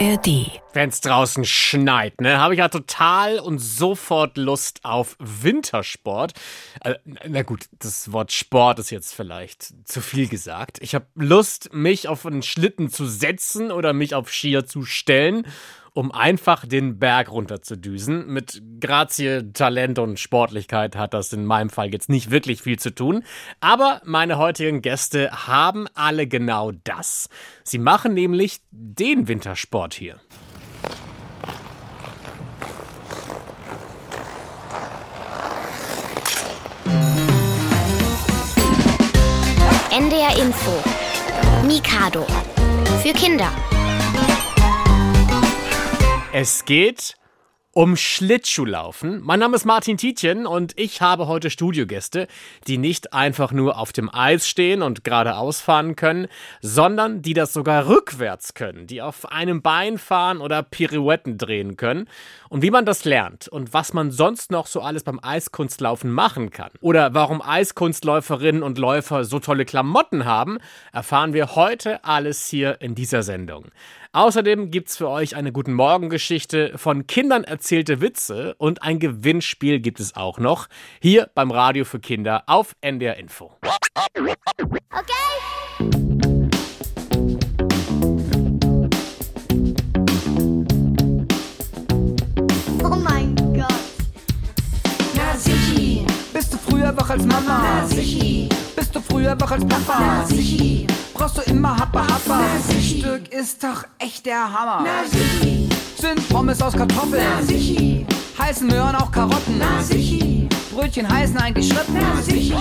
ARD. Wenn's draußen schneit, ne, habe ich ja total und sofort Lust auf Wintersport. Äh, na gut, das Wort Sport ist jetzt vielleicht zu viel gesagt. Ich habe Lust, mich auf einen Schlitten zu setzen oder mich auf Skier zu stellen um einfach den Berg runterzudüsen. Mit Grazie, Talent und Sportlichkeit hat das in meinem Fall jetzt nicht wirklich viel zu tun. Aber meine heutigen Gäste haben alle genau das. Sie machen nämlich den Wintersport hier. NDR Info. Mikado. Für Kinder. Es geht um Schlittschuhlaufen. Mein Name ist Martin Tietjen und ich habe heute Studiogäste, die nicht einfach nur auf dem Eis stehen und geradeaus fahren können, sondern die das sogar rückwärts können, die auf einem Bein fahren oder Pirouetten drehen können. Und wie man das lernt und was man sonst noch so alles beim Eiskunstlaufen machen kann oder warum Eiskunstläuferinnen und Läufer so tolle Klamotten haben, erfahren wir heute alles hier in dieser Sendung. Außerdem gibt's für euch eine Guten Morgen-Geschichte von Kindern erzählte Witze und ein Gewinnspiel gibt es auch noch hier beim Radio für Kinder auf NDR Info. Okay. Oh mein Gott. Na sichi, bist du früher wach als Mama? Na sichi, bist du früher wach als Papa? Na sichi, brauchst du immer Happa Happa? Sichi, Stück ist doch echt der Hammer. Na sichi, sind Pommes aus Kartoffeln? Na sichi, heißen Möhren auch Karotten? Na sichi, Brötchen heißen eigentlich Schrippen? Na sichi,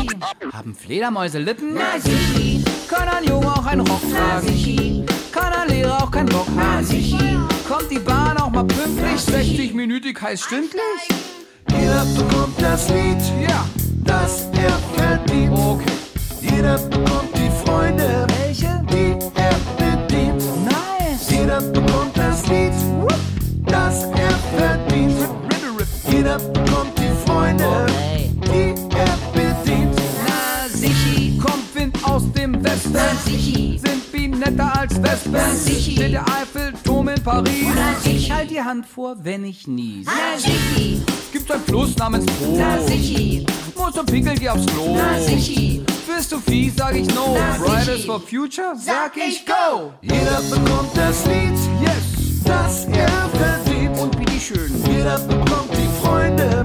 haben Fledermäuse Lippen? Na sichi, kann ein Junge auch einen Rock tragen? Na sichi, kann ein Lehrer auch keinen Bock haben? Kommt die Bahn auch mal pünktlich? 60-minütig heißt stündlich? Jeder bekommt das Lied, Ja, das er verdient. okay. Jeder bekommt die Freunde, er bedient. Nice. Jeder bekommt das Lied, das er verdient. Jeder bekommt die Freunde, die er bedient. Na sichi, kommt Wind aus dem Westen. Na sichi, sind Bienen netter als Wespen. Na sichi, steht der Eiffelturm in Paris. Na sichi, halt die Hand vor, wenn ich nies. Na sichi, gibt ein Fluss namens Po. Na sichi, muss zum Pinkeln, geh aufs Klo. Na sichi, bist du fies, sag ich no. Fridays for Future, sag ich go. Jeder bekommt das Lied, Yes, das er verdient. und bitteschön. Jeder bekommt die Freunde,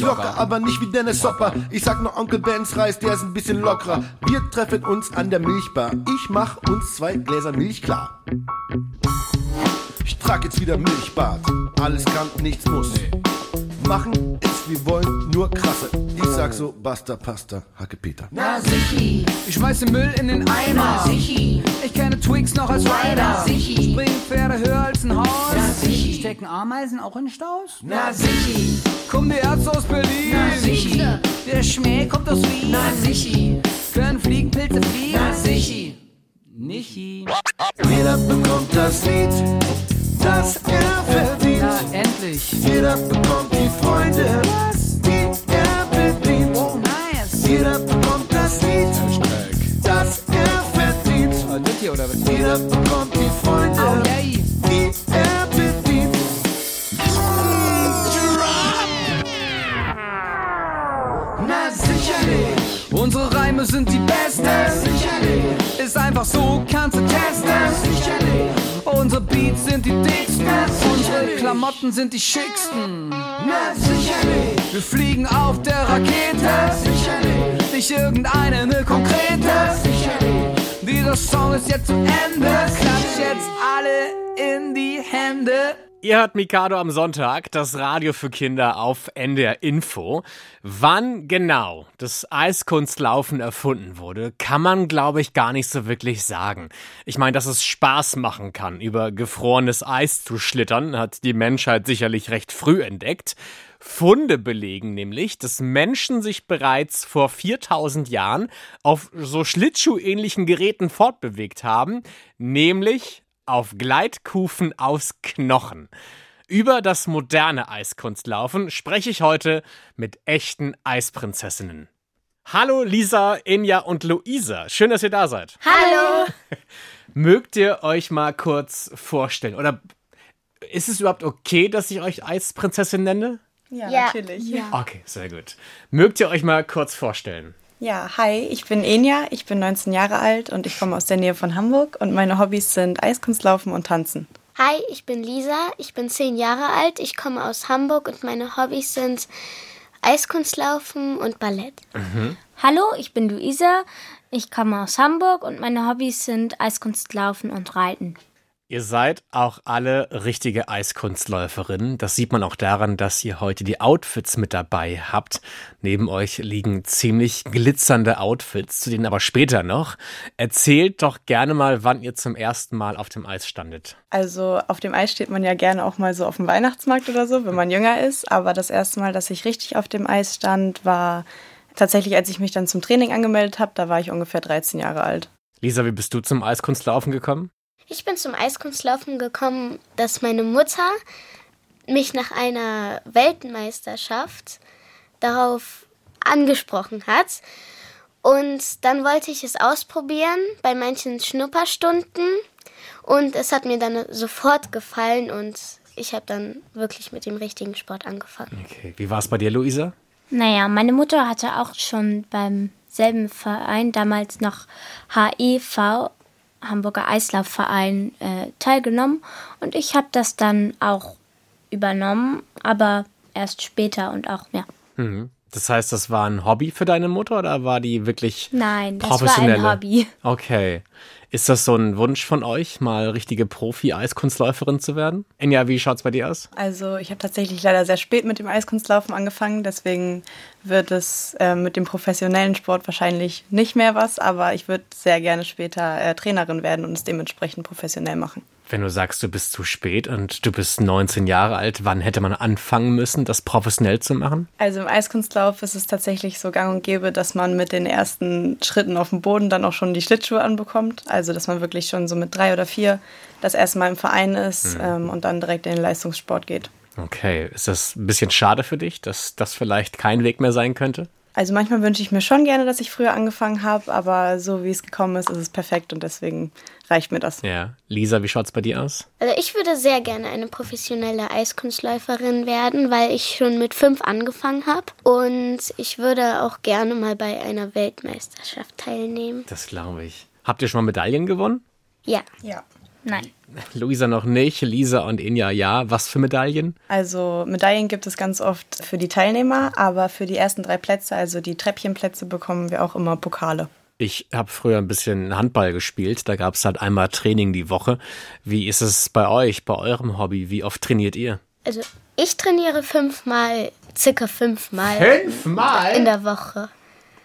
ziemlich locker, aber nicht wie Dennis Hopper. Ich sag nur Onkel Bens Reis, der ist ein bisschen lockerer. Wir treffen uns an der Milchbar. Ich mach uns zwei Gläser Milch klar. Ich trag jetzt wieder Milchbad. Alles kann, nichts muss. Machen wir wollen, nur krasse. Ich sag so, basta, pasta, Hacke Peter. Na sichi, ich schmeiße Müll in den Eimer. Na sichi, ich kenne Twigs noch als Rider. Na sichi, Springpferde höher als ein Haus. Na sichi, stecken Ameisen auch in Staus? Na sichi, kommen die Ärzte aus Berlin. Na sichi, der Schmäh kommt aus Wien. Na sichi, können Fliegenpilze fliegen. Na sichi, Nichi. Jeder bekommt das Lied, das er verdient. Na endlich. Jeder bekommt die Freunde, die er bedient. Oh nice. Jeder bekommt das Lied, das er verdient. Das hier oder was? Jeder bekommt die Freunde, Oh yay. die er bedient. Na sicherlich. Unsere Reime sind die besten. Ist einfach so, kannst du testen. sicherlich. Unsere Beats sind die dicksten. Unsere Klamotten sind die schicksten. Na sicherlich. Wir fliegen auf der Rakete. sicherlich. Nicht irgendeine, ne konkrete. sicherlich. Dieser Song ist jetzt zu Ende. Klatsch jetzt alle in die Hände. Ihr hört Mikado am Sonntag, das Radio für Kinder auf NDR Info. Wann genau das Eiskunstlaufen erfunden wurde, kann man, glaube ich, gar nicht so wirklich sagen. Ich meine, dass es Spaß machen kann, über gefrorenes Eis zu schlittern, hat die Menschheit sicherlich recht früh entdeckt. Funde belegen nämlich, dass Menschen sich bereits vor 4000 Jahren auf so Schlittschuh-ähnlichen Geräten fortbewegt haben, nämlich auf Gleitkufen aus Knochen. Über das moderne Eiskunstlaufen spreche ich heute mit echten Eisprinzessinnen. Hallo Lisa, Inja und Luisa. Schön, dass ihr da seid. Hallo. Mögt ihr euch mal kurz vorstellen? Oder ist es überhaupt okay, dass ich euch Eisprinzessin nenne? Ja, Ja. natürlich. Ja. Okay, sehr gut. Mögt ihr euch mal kurz vorstellen? Hi, ich bin Enja, ich bin 19 Jahre alt und ich komme aus der Nähe von Hamburg und meine Hobbys sind Eiskunstlaufen und Tanzen. Hi, ich bin Lisa, ich bin zehn Jahre alt, ich komme aus Hamburg und meine Hobbys sind Eiskunstlaufen und Ballett. Hallo, ich bin Luisa. Ich komme aus Hamburg und meine Hobbys sind Eiskunstlaufen und Reiten. Ihr seid auch alle richtige Eiskunstläuferinnen. Das sieht man auch daran, dass ihr heute die Outfits mit dabei habt. Neben euch liegen ziemlich glitzernde Outfits, zu denen aber später noch. Erzählt doch gerne mal, wann ihr zum ersten Mal auf dem Eis standet. Also auf dem Eis steht man ja gerne auch mal so auf dem Weihnachtsmarkt oder so, wenn man jünger ist. Aber das erste Mal, dass ich richtig auf dem Eis stand, war tatsächlich, als ich mich dann zum Training angemeldet habe. Da war ich ungefähr 13 Jahre alt. Lisa, wie bist du zum Eiskunstlaufen gekommen? Ich bin zum Eiskunstlaufen gekommen, dass meine Mutter mich nach einer Weltmeisterschaft darauf angesprochen hat. Und dann wollte ich es ausprobieren bei manchen Schnupperstunden. Und es hat mir dann sofort gefallen und ich habe dann wirklich mit dem richtigen Sport angefangen. Okay, wie war es bei dir, Luisa? Naja, meine Mutter hatte auch schon beim selben Verein, damals noch HEV, Hamburger Eislaufverein, äh, teilgenommen. Und ich habe das dann auch übernommen, aber erst später und auch, ja. Das heißt, das war ein Hobby für deine Mutter oder war die wirklich Nein, das war ein professionelle? Hobby. Okay. Ist das so ein Wunsch von euch, mal richtige Profi-Eiskunstläuferin zu werden? Enja, wie schaut's bei dir aus? Also ich habe tatsächlich leider sehr spät mit dem Eiskunstlaufen angefangen, deswegen wird es äh, mit dem professionellen Sport wahrscheinlich nicht mehr was, aber ich würde sehr gerne später äh, Trainerin werden und es dementsprechend professionell machen. Wenn du sagst, du bist zu spät und du bist 19 Jahre alt, wann hätte man anfangen müssen, das professionell zu machen? Also im Eiskunstlauf ist es tatsächlich so gang und gäbe, dass man mit den ersten Schritten auf dem Boden dann auch schon die Schlittschuhe anbekommt. Also dass man wirklich schon so mit drei oder vier das erste Mal im Verein ist ähm, und dann direkt in den Leistungssport geht. Okay, ist das ein bisschen schade für dich, dass das vielleicht kein Weg mehr sein könnte? Also manchmal wünsche ich mir schon gerne, dass ich früher angefangen habe, aber so wie es gekommen ist, ist es perfekt und deswegen reicht mir das. Ja. Lisa, wie schaut's bei dir aus? Also ich würde sehr gerne eine professionelle Eiskunstläuferin werden, weil ich schon mit fünf angefangen habe. Und ich würde auch gerne mal bei einer Weltmeisterschaft teilnehmen. Das glaube ich. Habt ihr schon mal Medaillen gewonnen? Ja. Ja. Nein. Luisa noch nicht, Lisa und Inja ja. Was für Medaillen? Also Medaillen gibt es ganz oft für die Teilnehmer, aber für die ersten drei Plätze, also die Treppchenplätze, bekommen wir auch immer Pokale. Ich habe früher ein bisschen Handball gespielt. Da gab es halt einmal Training die Woche. Wie ist es bei euch, bei eurem Hobby? Wie oft trainiert ihr? Also ich trainiere fünfmal, circa fünfmal Fünfmal? in der Woche.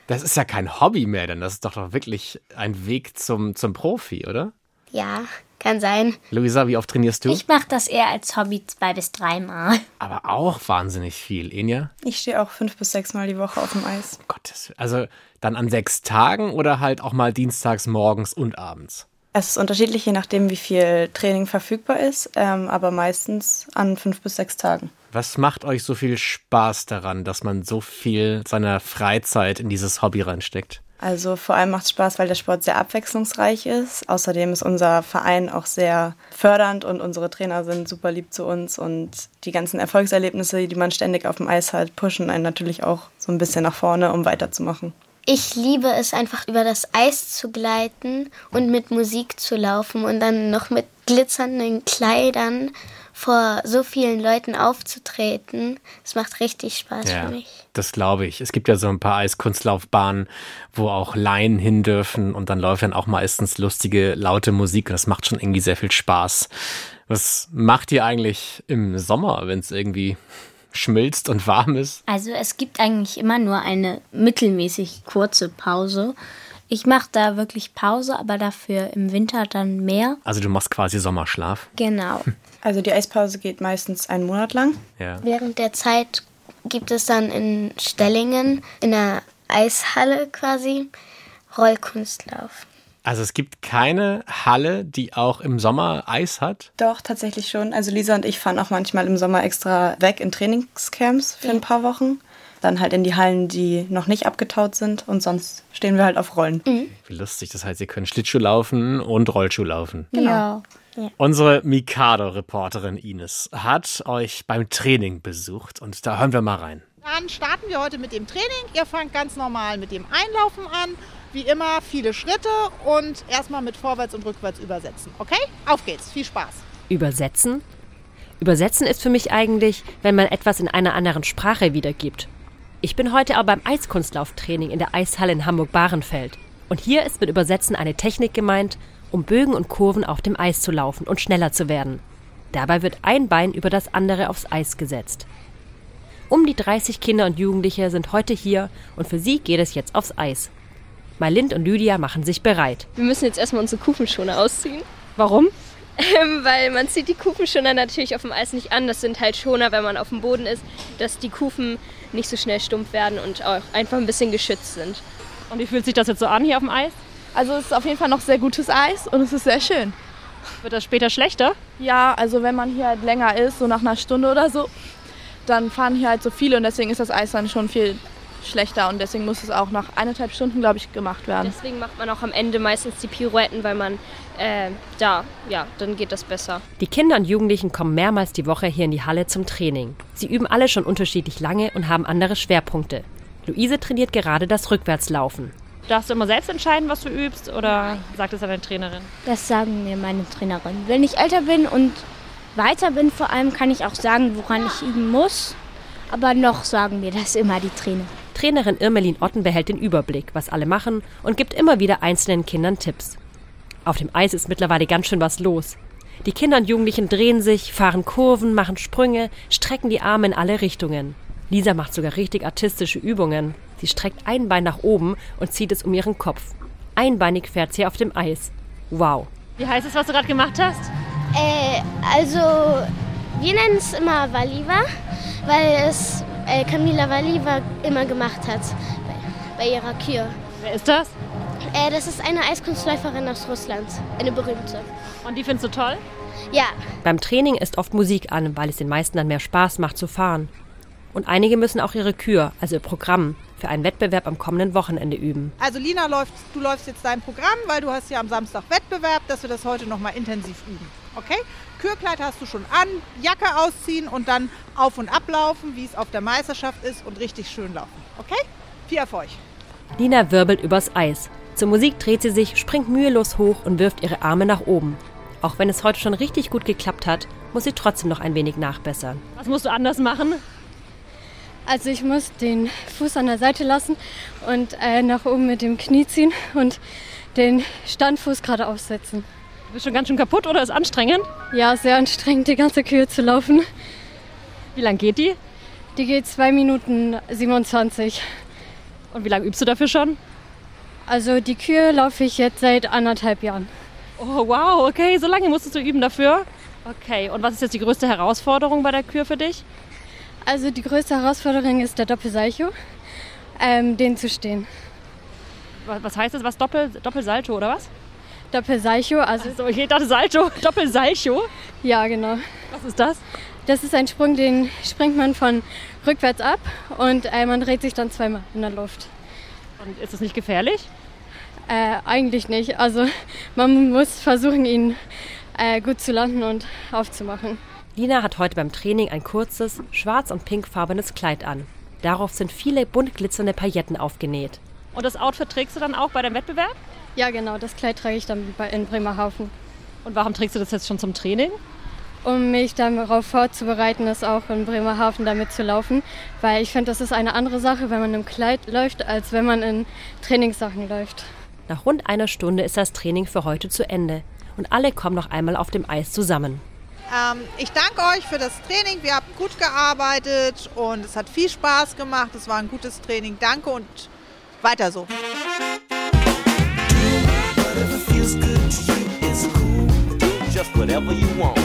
Das ist ja kein Hobby mehr, denn das ist doch, doch wirklich ein Weg zum, zum Profi, oder? Ja, kann sein. Luisa, wie oft trainierst du? Ich mache das eher als Hobby zwei bis dreimal. Aber auch wahnsinnig viel, Inja. Ich stehe auch fünf bis sechs Mal die Woche auf dem Eis. Gottes Willen. Also dann an sechs Tagen oder halt auch mal dienstags morgens und abends? Es ist unterschiedlich, je nachdem, wie viel Training verfügbar ist, ähm, aber meistens an fünf bis sechs Tagen. Was macht euch so viel Spaß daran, dass man so viel seiner Freizeit in dieses Hobby reinsteckt? Also vor allem macht es Spaß, weil der Sport sehr abwechslungsreich ist. Außerdem ist unser Verein auch sehr fördernd und unsere Trainer sind super lieb zu uns und die ganzen Erfolgserlebnisse, die man ständig auf dem Eis hat, pushen einen natürlich auch so ein bisschen nach vorne, um weiterzumachen. Ich liebe es einfach über das Eis zu gleiten und mit Musik zu laufen und dann noch mit glitzernden Kleidern vor so vielen Leuten aufzutreten. Es macht richtig Spaß für mich. das glaube ich. Es gibt ja so ein paar Eiskunstlaufbahnen, wo auch Laien hin dürfen und dann läuft dann auch meistens lustige, laute Musik und das macht schon irgendwie sehr viel Spaß. Was macht ihr eigentlich im Sommer, wenn es irgendwie schmilzt und warm ist? Also es gibt eigentlich immer nur eine mittelmäßig kurze Pause. Ich mache da wirklich Pause, aber dafür im Winter dann mehr. Also du machst quasi Sommerschlaf. Genau. Also die Eispause geht meistens einen Monat lang. Ja. Während der Zeit gibt es dann in Stellingen, in der Eishalle quasi, Rollkunstlauf. Also es gibt keine Halle, die auch im Sommer Eis hat? Doch, tatsächlich schon. Also Lisa und ich fahren auch manchmal im Sommer extra weg in Trainingscamps für ein paar Wochen. Dann halt in die Hallen, die noch nicht abgetaut sind und sonst stehen wir halt auf Rollen. Wie lustig, das heißt, ihr könnt Schlittschuh laufen und Rollschuh laufen. Genau. Unsere Mikado-Reporterin Ines hat euch beim Training besucht und da hören wir mal rein. Dann starten wir heute mit dem Training. Ihr fangt ganz normal mit dem Einlaufen an. Wie immer viele Schritte und erstmal mit Vorwärts und Rückwärts übersetzen. Okay? Auf geht's. Viel Spaß. Übersetzen? Übersetzen ist für mich eigentlich, wenn man etwas in einer anderen Sprache wiedergibt. Ich bin heute aber beim Eiskunstlauftraining in der Eishalle in Hamburg-Bahrenfeld. Und hier ist mit Übersetzen eine Technik gemeint, um Bögen und Kurven auf dem Eis zu laufen und schneller zu werden. Dabei wird ein Bein über das andere aufs Eis gesetzt. Um die 30 Kinder und Jugendliche sind heute hier und für sie geht es jetzt aufs Eis. Malind und Lydia machen sich bereit. Wir müssen jetzt erstmal unsere Kufenschoner ausziehen. Warum? Ähm, weil man zieht die Kufenschoner natürlich auf dem Eis nicht an. Das sind halt Schoner, wenn man auf dem Boden ist, dass die Kufen nicht so schnell stumpf werden und auch einfach ein bisschen geschützt sind. Und wie fühlt sich das jetzt so an hier auf dem Eis? Also es ist auf jeden Fall noch sehr gutes Eis und es ist sehr schön. Wird das später schlechter? Ja, also wenn man hier halt länger ist, so nach einer Stunde oder so, dann fahren hier halt so viele und deswegen ist das Eis dann schon viel schlechter und deswegen muss es auch nach eineinhalb Stunden, glaube ich, gemacht werden. Deswegen macht man auch am Ende meistens die Pirouetten, weil man äh, da, ja, dann geht das besser. Die Kinder und Jugendlichen kommen mehrmals die Woche hier in die Halle zum Training. Sie üben alle schon unterschiedlich lange und haben andere Schwerpunkte. Luise trainiert gerade das Rückwärtslaufen. Darfst du immer selbst entscheiden, was du übst oder sagt es deine Trainerin? Das sagen mir meine Trainerin. Wenn ich älter bin und weiter bin, vor allem kann ich auch sagen, woran ich üben muss. Aber noch sagen mir das immer die Trainer. Trainerin Irmelin Otten behält den Überblick, was alle machen und gibt immer wieder einzelnen Kindern Tipps. Auf dem Eis ist mittlerweile ganz schön was los. Die Kinder und Jugendlichen drehen sich, fahren Kurven, machen Sprünge, strecken die Arme in alle Richtungen. Lisa macht sogar richtig artistische Übungen. Sie streckt ein Bein nach oben und zieht es um ihren Kopf. Einbeinig fährt sie auf dem Eis. Wow. Wie heißt es, was du gerade gemacht hast? Äh, also, wir nennen es immer Valiva, weil es äh, Camila Valiva immer gemacht hat bei, bei ihrer Kür. Wer ist das? Äh, das ist eine Eiskunstläuferin aus Russland, eine berühmte. Und die findest du toll? Ja, Beim Training ist oft Musik an, weil es den meisten dann mehr Spaß macht zu fahren. Und einige müssen auch ihre Kür, also ihr Programm, für einen Wettbewerb am kommenden Wochenende üben. Also Lina, läuft, du läufst jetzt dein Programm, weil du hast ja am Samstag Wettbewerb, dass wir das heute nochmal intensiv üben. Okay? Kürkleid hast du schon an, Jacke ausziehen und dann auf und ablaufen, wie es auf der Meisterschaft ist und richtig schön laufen. Okay? Viel Erfolg. Lina wirbelt übers Eis. Zur Musik dreht sie sich, springt mühelos hoch und wirft ihre Arme nach oben. Auch wenn es heute schon richtig gut geklappt hat, muss sie trotzdem noch ein wenig nachbessern. Was musst du anders machen? Also ich muss den Fuß an der Seite lassen und äh, nach oben mit dem Knie ziehen und den Standfuß gerade aufsetzen. Du bist schon ganz schön kaputt oder ist anstrengend? Ja, sehr anstrengend, die ganze Kühe zu laufen. Wie lang geht die? Die geht 2 Minuten 27. Und wie lange übst du dafür schon? Also die Kühe laufe ich jetzt seit anderthalb Jahren. Oh wow, okay, so lange musstest du üben dafür? Okay, und was ist jetzt die größte Herausforderung bei der Kür für dich? Also die größte Herausforderung ist der Doppelsalcho, ähm, den zu stehen. Was heißt das? Was Doppel, Doppelsalto oder was? Doppelsalcho, also So, ich dachte Salto, Doppelsalcho. ja genau. Was ist das? Das ist ein Sprung, den springt man von rückwärts ab und äh, man dreht sich dann zweimal in der Luft. Und ist es nicht gefährlich? Äh, eigentlich nicht. Also man muss versuchen, ihn äh, gut zu landen und aufzumachen. Lina hat heute beim Training ein kurzes, schwarz- und pinkfarbenes Kleid an. Darauf sind viele bunt glitzernde Pailletten aufgenäht. Und das Outfit trägst du dann auch bei dem Wettbewerb? Ja genau, das Kleid trage ich dann bei- in Bremerhaven. Und warum trägst du das jetzt schon zum Training? Um mich darauf vorzubereiten, es auch in Bremerhaven damit zu laufen. Weil ich finde, das ist eine andere Sache, wenn man im Kleid läuft, als wenn man in Trainingssachen läuft. Nach rund einer Stunde ist das Training für heute zu Ende und alle kommen noch einmal auf dem Eis zusammen. Ähm, ich danke euch für das Training. Wir haben gut gearbeitet und es hat viel Spaß gemacht. Es war ein gutes Training. Danke und weiter so. Just whatever you want.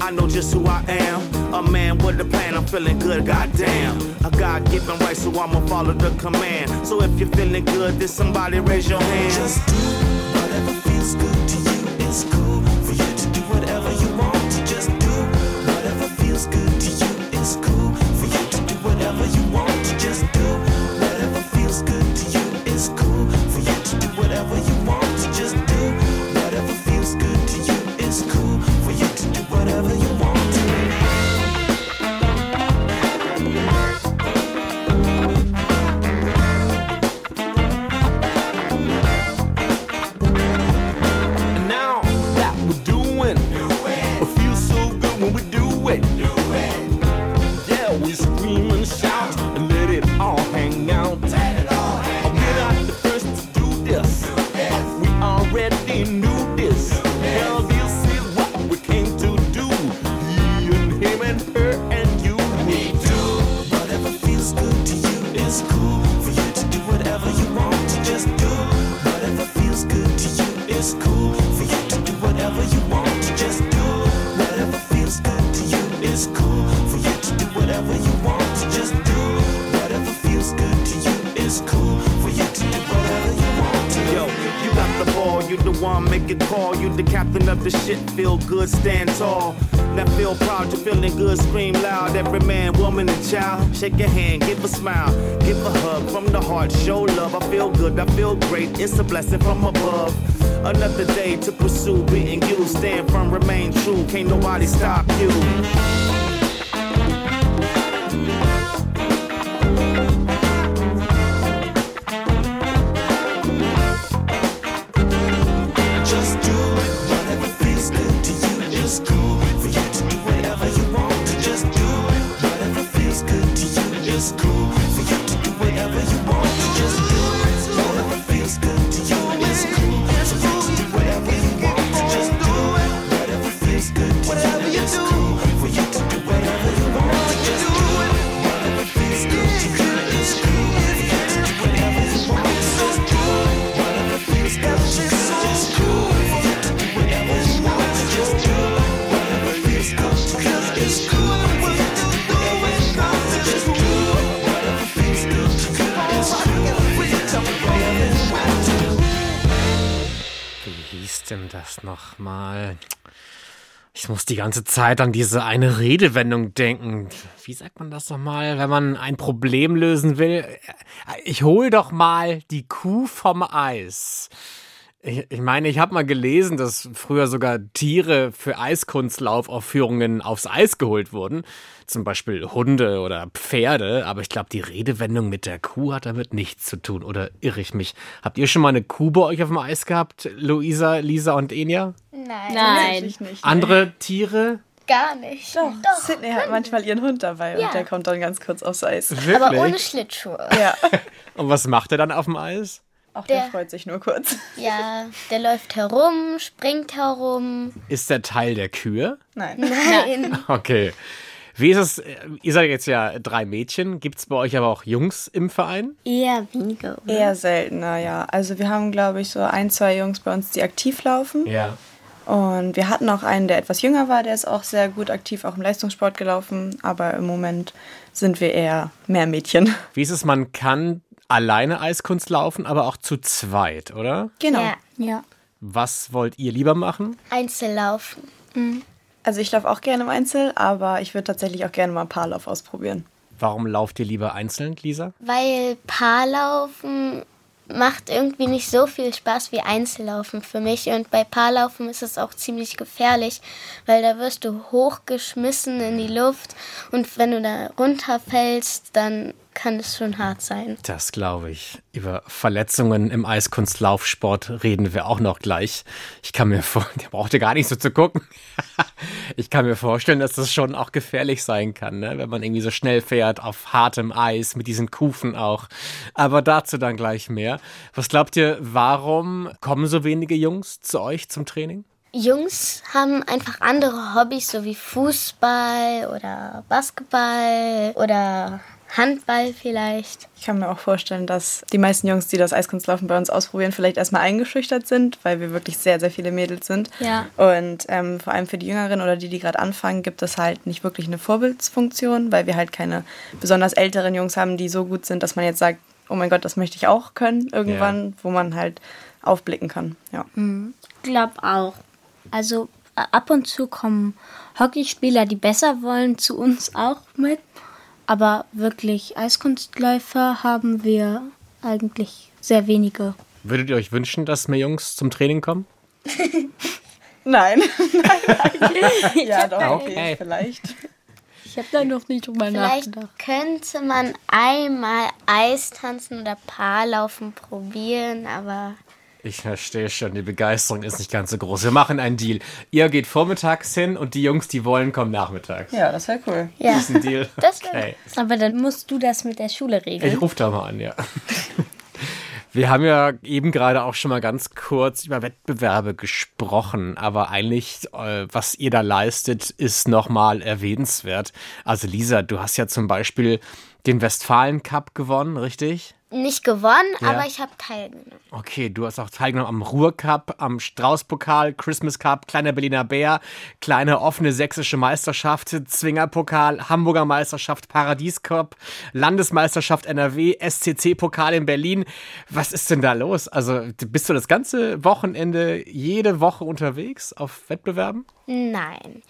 I know just who I am. A man with a plan, I'm feeling good, goddamn. A God given right, so I'ma follow the command. So if you're feeling good, then somebody raise your hand. Just do whatever feels good to you. It's cool Feel good, stand tall. Now feel proud, you're feeling good, scream loud. Every man, woman, and child, shake your hand, give a smile, give a hug from the heart, show love. I feel good, I feel great, it's a blessing from above. Another day to pursue, being you, stand firm, remain true. Can't nobody stop you. Die ganze Zeit an diese eine Redewendung denken. Wie sagt man das nochmal, wenn man ein Problem lösen will? Ich hol doch mal die Kuh vom Eis. Ich, ich meine, ich habe mal gelesen, dass früher sogar Tiere für Eiskunstlaufaufführungen aufs Eis geholt wurden. Zum Beispiel Hunde oder Pferde. Aber ich glaube, die Redewendung mit der Kuh hat damit nichts zu tun. Oder irre ich mich? Habt ihr schon mal eine Kuh bei euch auf dem Eis gehabt? Luisa, Lisa und Enya? Nein. Tatsächlich nicht. Andere Tiere? Gar nicht. Doch, Sydney hat manchmal ihren Hund dabei Ja. und der kommt dann ganz kurz aufs Eis. Wirklich? Aber ohne Schlittschuhe. Ja, Und was macht er dann auf dem Eis? Auch der Der- freut sich nur kurz. Ja, der läuft herum, springt herum. Ist der Teil der Kühe? Nein. Nein. Okay. Wie ist es? Ihr seid jetzt ja drei Mädchen. Gibt es bei euch aber auch Jungs im Verein? Eher weniger. Oder? Eher seltener, ja. Also wir haben, glaube ich, so ein, zwei Jungs bei uns, die aktiv laufen. Ja. Und wir hatten auch einen, der etwas jünger war, der ist auch sehr gut aktiv, auch im Leistungssport gelaufen. Aber im Moment sind wir eher mehr Mädchen. Wie ist es? Man kann alleine Eiskunst laufen, aber auch zu zweit, oder? Genau. Ja. Ja. Was wollt ihr lieber machen? Einzellaufen. Also ich laufe auch gerne im Einzel, aber ich würde tatsächlich auch gerne mal Paarlauf ausprobieren. Warum lauft ihr lieber einzeln, Lisa? Weil Paarlaufen macht irgendwie nicht so viel Spaß wie Einzellaufen für mich. Und bei Paarlaufen ist es auch ziemlich gefährlich, weil da wirst du hochgeschmissen in die Luft. Und wenn du da runterfällst, dann kann es schon hart sein. Das glaube ich. Über Verletzungen im Eiskunstlaufsport reden wir auch noch gleich. Ich kann mir vor, der braucht ja gar nicht so zu gucken. Ich kann mir vorstellen, dass das schon auch gefährlich sein kann, ne? wenn man irgendwie so schnell fährt auf hartem Eis mit diesen Kufen auch. Aber dazu dann gleich mehr. Was glaubt ihr, warum kommen so wenige Jungs zu euch zum Training? Jungs haben einfach andere Hobbys, so wie Fußball oder Basketball oder Handball vielleicht. Ich kann mir auch vorstellen, dass die meisten Jungs, die das Eiskunstlaufen bei uns ausprobieren, vielleicht erstmal eingeschüchtert sind, weil wir wirklich sehr, sehr viele Mädels sind. Ja. Und ähm, vor allem für die Jüngeren oder die, die gerade anfangen, gibt es halt nicht wirklich eine Vorbildsfunktion, weil wir halt keine besonders älteren Jungs haben, die so gut sind, dass man jetzt sagt, oh mein Gott, das möchte ich auch können irgendwann, wo man halt aufblicken kann. Ja. Ich glaube auch. Also ab und zu kommen Hockeyspieler, die besser wollen, zu uns auch mit. Aber wirklich Eiskunstläufer haben wir eigentlich sehr wenige. Würdet ihr euch wünschen, dass mehr Jungs zum Training kommen? Nein. ja, doch, Okay. okay, vielleicht. Ich habe da noch nicht drüber Vielleicht nachgedacht. könnte man einmal Eistanzen oder Paarlaufen probieren, aber Ich verstehe schon, die Begeisterung ist nicht ganz so groß. Wir machen einen Deal. Ihr geht vormittags hin und die Jungs, die wollen, kommen nachmittags. Ja, das wäre cool. ja. Das ist ein Deal. Das Okay. Aber dann musst du das mit der Schule regeln. Ich rufe da mal an, ja. Wir haben ja eben gerade auch schon mal ganz kurz über Wettbewerbe gesprochen, aber eigentlich, äh, was ihr da leistet, ist nochmal erwähnenswert. Also Lisa, du hast ja zum Beispiel den Westfalen Cup gewonnen, richtig? Nicht gewonnen, Ja. aber ich habe teilgenommen. Okay, du hast auch teilgenommen am Ruhr-Cup, am Strauß-Pokal, Christmas Cup, kleiner Berliner Bär, kleine offene sächsische Meisterschaft, Zwingerpokal, Hamburger Meisterschaft, Paradies Cup, Landesmeisterschaft NRW, SCC-Pokal in Berlin. Was ist denn da los? Also bist du das ganze Wochenende jede Woche unterwegs auf Wettbewerben? Nein.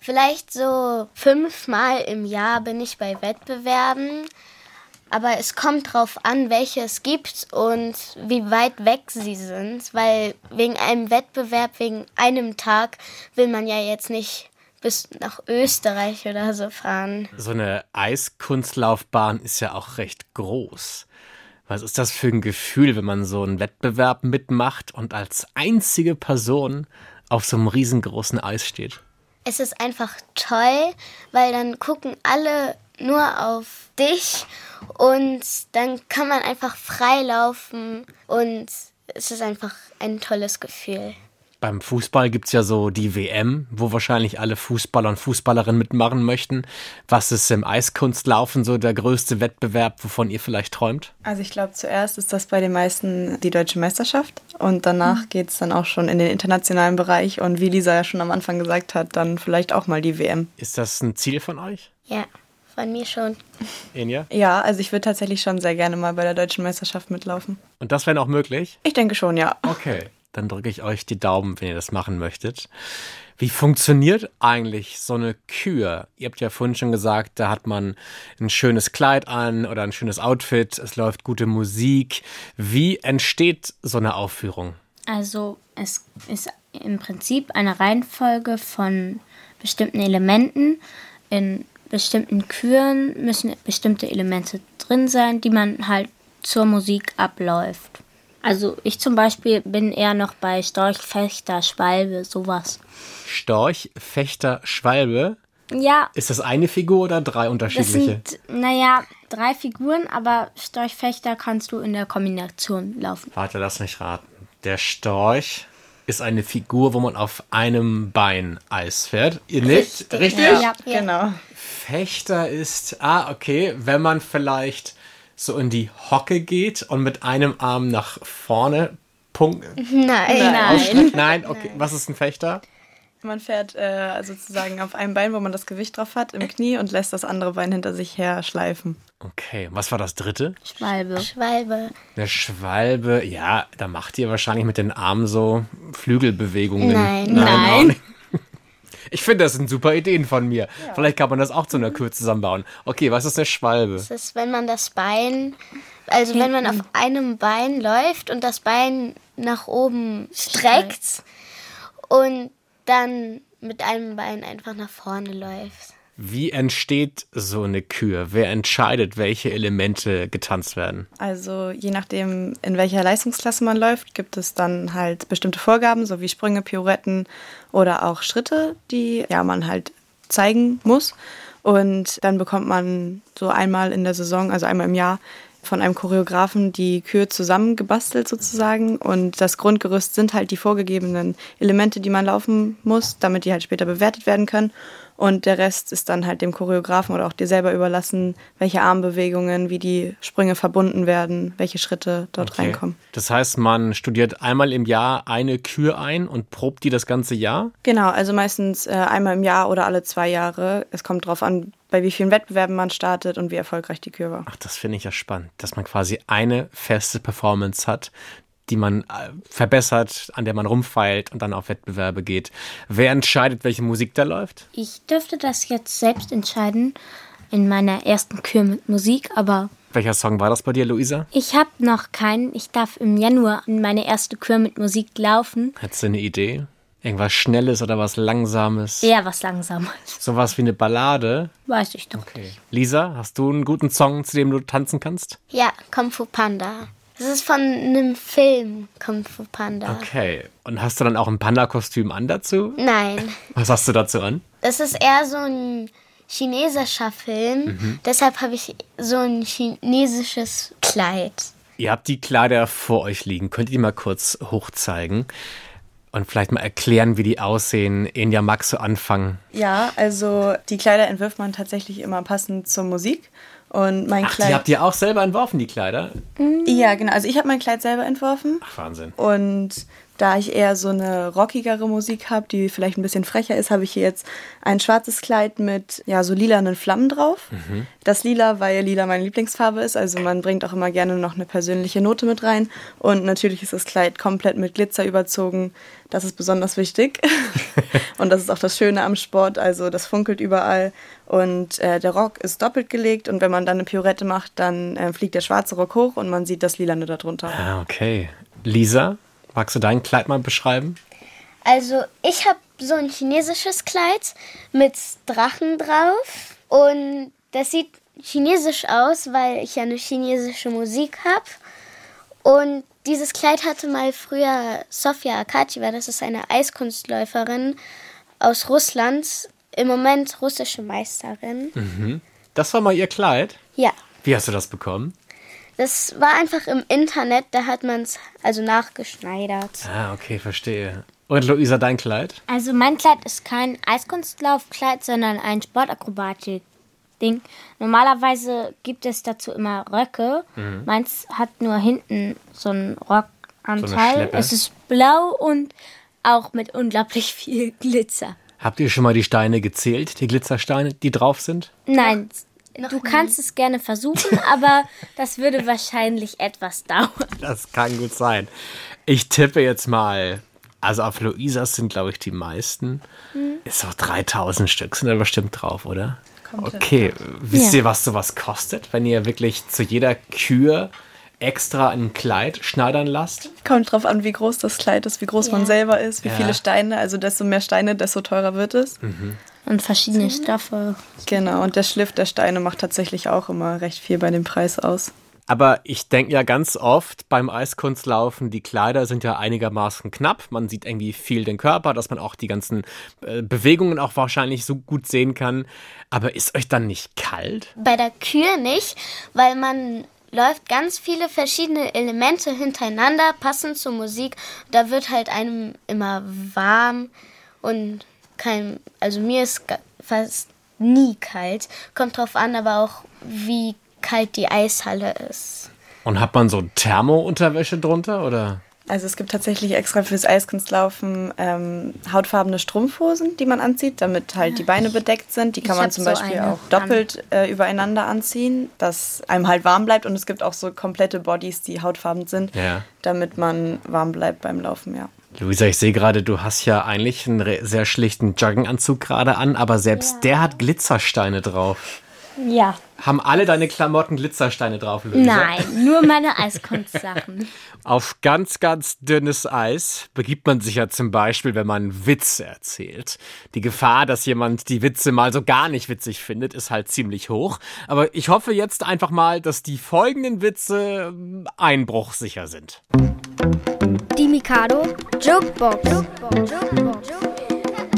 Vielleicht so fünfmal im Jahr bin ich bei Wettbewerben. Aber es kommt drauf an, welche es gibt und wie weit weg sie sind. Weil wegen einem Wettbewerb, wegen einem Tag, will man ja jetzt nicht bis nach Österreich oder so fahren. So eine Eiskunstlaufbahn ist ja auch recht groß. Was ist das für ein Gefühl, wenn man so einen Wettbewerb mitmacht und als einzige Person auf so einem riesengroßen Eis steht? Es ist einfach toll, weil dann gucken alle nur auf dich und dann kann man einfach frei laufen und es ist einfach ein tolles Gefühl. Beim Fußball gibt es ja so die WM, wo wahrscheinlich alle Fußballer und Fußballerinnen mitmachen möchten. Was ist im Eiskunstlaufen so der größte Wettbewerb, wovon ihr vielleicht träumt? Also ich glaube, zuerst ist das bei den meisten die deutsche Meisterschaft und danach geht es dann auch schon in den internationalen Bereich und wie Lisa ja schon am Anfang gesagt hat, dann vielleicht auch mal die WM. Ist das ein Ziel von euch, Ja, von mir schon. Enya? Ja, also ich würde tatsächlich schon sehr gerne mal bei der deutschen Meisterschaft mitlaufen. Und das wäre auch möglich? Ich denke schon, ja. Okay, dann drücke ich euch die Daumen, wenn ihr das machen möchtet. Wie funktioniert eigentlich so eine Kür? Ihr habt ja vorhin schon gesagt, da hat man ein schönes Kleid an oder ein schönes Outfit, es läuft gute Musik. Wie entsteht so eine Aufführung? Also es ist im Prinzip eine Reihenfolge von bestimmten Elementen. In bestimmten Küren müssen bestimmte Elemente drin sein, die man halt zur Musik abläuft. Also ich zum Beispiel bin eher noch bei Storch, Fechter, Schwalbe, sowas. Storch, Fechter, Schwalbe. Ja, Ist das eine Figur oder drei das unterschiedliche? sind, naja, drei Figuren, aber Storch, Fechter kannst du in der Kombination laufen. Warte, lass mich raten. Der Storch ist eine Figur, wo man auf einem Bein Eis fährt. Ihr nickt? Richtig? Ja, Genau. Fechter ist, ah, okay, wenn man vielleicht so in die Hocke geht und mit einem Arm nach vorne punkt. Nein. Nein. Nein, okay. Was ist ein Fechter? Man fährt äh, sozusagen auf einem Bein, wo man das Gewicht drauf hat, im Knie und lässt das andere Bein hinter sich her schleifen. Okay, was war das dritte? Schwalbe. Schwalbe. Eine Schwalbe, ja, da macht ihr wahrscheinlich mit den Armen so Flügelbewegungen. Nein. auch Nein. Ich finde, das sind super Ideen von mir. Vielleicht kann man das auch zu einer Kür zusammenbauen. Okay, was ist eine Schwalbe? Das ist, wenn man das Bein, also wenn man auf einem Bein läuft und das Bein nach oben streckt und dann mit einem Bein einfach nach vorne läuft. Wie entsteht so eine Kür? Wer entscheidet, welche Elemente getanzt werden? Also je nachdem, in welcher Leistungsklasse man läuft, gibt es dann halt bestimmte Vorgaben, so wie Sprünge, Pirouetten oder auch Schritte, die ja man halt zeigen muss. Und dann bekommt man so einmal in der Saison, also einmal im Jahr, von einem Choreografen die Kür zusammengebastelt sozusagen. Und das Grundgerüst sind halt die vorgegebenen Elemente, die man laufen muss, damit die halt später bewertet werden können. Und der Rest ist dann halt dem Choreografen oder auch dir selber überlassen, welche Armbewegungen, wie die Sprünge verbunden werden, welche Schritte dort Okay. reinkommen. Das heißt, man studiert einmal im Jahr eine Kür ein und probt die das ganze Jahr? Genau, also meistens äh, einmal im Jahr oder alle zwei Jahre. Es kommt drauf an, bei wie vielen Wettbewerben man startet und wie erfolgreich die Kür war. Ach, das finde ich ja spannend, dass man quasi eine feste Performance hat, die man äh, verbessert, an der man rumfeilt und dann auf Wettbewerbe geht. Wer entscheidet, welche Musik da läuft? Ich dürfte das jetzt selbst entscheiden in meiner ersten Kür mit Musik, aber Welcher Song war das bei dir, Luisa? ich habe noch keinen. Ich darf im Januar in meine erste Kür mit Musik laufen. Hättest du eine Idee? Irgendwas Schnelles oder was Langsames? Eher was Langsames. Sowas wie eine Ballade? Weiß ich doch. Okay. Lisa, hast du einen guten Song, zu dem du tanzen kannst? Ja, Kung Fu Panda. Das ist von einem Film, Kung Fu Panda. Okay. Und hast du dann auch ein Panda-Kostüm an dazu? Nein, Was hast du dazu an? das ist eher so ein chinesischer Film. Mhm. Deshalb habe ich so ein chinesisches Kleid. Ihr habt die Kleider vor euch liegen. Könnt ihr die mal kurz hochzeigen? Und vielleicht mal erklären, wie die aussehen. Inja, magst du anfangen? Ja, also die Kleider entwirft man tatsächlich immer passend zur Musik. Und mein Ach, Kleid. die habt ihr auch selber entworfen, die Kleider? Ja, genau. Also ich habe mein Kleid selber entworfen. Ach, Wahnsinn. Und da ich eher so eine rockigere Musik habe, die vielleicht ein bisschen frecher ist, habe ich hier jetzt ein schwarzes Kleid mit ja so lilanen Flammen drauf. Mhm. Das Lila, weil Lila meine Lieblingsfarbe ist. Also man bringt auch immer gerne noch eine persönliche Note mit rein. Und natürlich ist das Kleid komplett mit Glitzer überzogen. Das ist besonders wichtig. und das ist auch das Schöne am Sport. Also das funkelt überall. Und äh, der Rock ist doppelt gelegt. Und wenn man dann eine Pirouette macht, dann äh, fliegt der schwarze Rock hoch und man sieht das Lilane darunter. Ah, okay. Lisa, magst du dein Kleid mal beschreiben? Also ich habe so ein chinesisches Kleid mit Drachen drauf und das sieht chinesisch aus, weil ich ja eine chinesische Musik habe. Und dieses Kleid hatte mal früher Sofia Akatjeva, das ist eine Eiskunstläuferin aus Russland, im Moment russische Meisterin. Mhm. Das war mal ihr Kleid. Ja, Wie hast du das bekommen? Das war einfach im Internet, da hat man es also nachgeschneidert. Ah, okay, verstehe. Und Luisa, dein Kleid? Also mein Kleid ist kein Eiskunstlaufkleid, sondern ein Sportakrobatik-Ding. Normalerweise gibt es dazu immer Röcke. Mhm. Meins hat nur hinten so einen Rockanteil. Schleppe? es ist blau und auch mit unglaublich viel Glitzer. Habt ihr schon mal die Steine gezählt, die Glitzersteine, die drauf sind? Nein, du kannst es gerne versuchen, aber das würde wahrscheinlich etwas dauern. Das kann gut sein. Ich tippe jetzt mal. Also auf Luisas sind, glaube ich, die meisten. Mhm. Ist auch 3000 Stück sind da bestimmt drauf, oder? Kommt hin. Okay, wisst Ja. ihr, was sowas kostet, wenn ihr wirklich zu jeder Kür extra ein Kleid schneidern lasst? Kommt drauf an, wie groß das Kleid ist, wie groß man selber ist, wie Ja. viele Steine. Also desto mehr Steine, desto teurer wird es. Und verschiedene Stoffe. Genau, und der Schliff der Steine macht tatsächlich auch immer recht viel bei dem Preis aus. Aber ich denke ja ganz oft beim Eiskunstlaufen, die Kleider sind ja einigermaßen knapp. Man sieht irgendwie viel den Körper, dass man auch die ganzen äh, Bewegungen auch wahrscheinlich so gut sehen kann. Aber ist euch dann nicht kalt? Bei der Kür nicht, weil man läuft ganz viele verschiedene Elemente hintereinander, passend zur Musik. Da wird halt einem immer warm und kein, also mir ist fast nie kalt. Kommt drauf an, aber auch wie kalt die Eishalle ist. Und hat man so Thermo-Unterwäsche drunter oder? Also es gibt tatsächlich extra fürs Eiskunstlaufen ähm, hautfarbene Strumpfhosen, die man anzieht, damit halt die Beine bedeckt sind. Die kann Ich man zum so Beispiel auch doppelt äh, übereinander anziehen, dass einem halt warm bleibt. Und es gibt auch so komplette Bodies, die hautfarben sind, Ja. damit man warm bleibt beim Laufen, ja. Luisa, ich sehe gerade, du hast ja eigentlich einen sehr schlichten Jogginganzug gerade an, aber selbst der hat Glitzersteine drauf. Ja. Haben alle deine Klamotten Glitzersteine drauf, Luisa? Nein, nur meine Eiskunstsachen. Auf ganz, ganz dünnes Eis begibt man sich ja zum Beispiel, wenn man Witze erzählt. Die Gefahr, dass jemand die Witze mal so gar nicht witzig findet, ist halt ziemlich hoch. Aber ich hoffe jetzt einfach mal, dass die folgenden Witze ähm, einbruchsicher sind. Die Mikado Jokebox.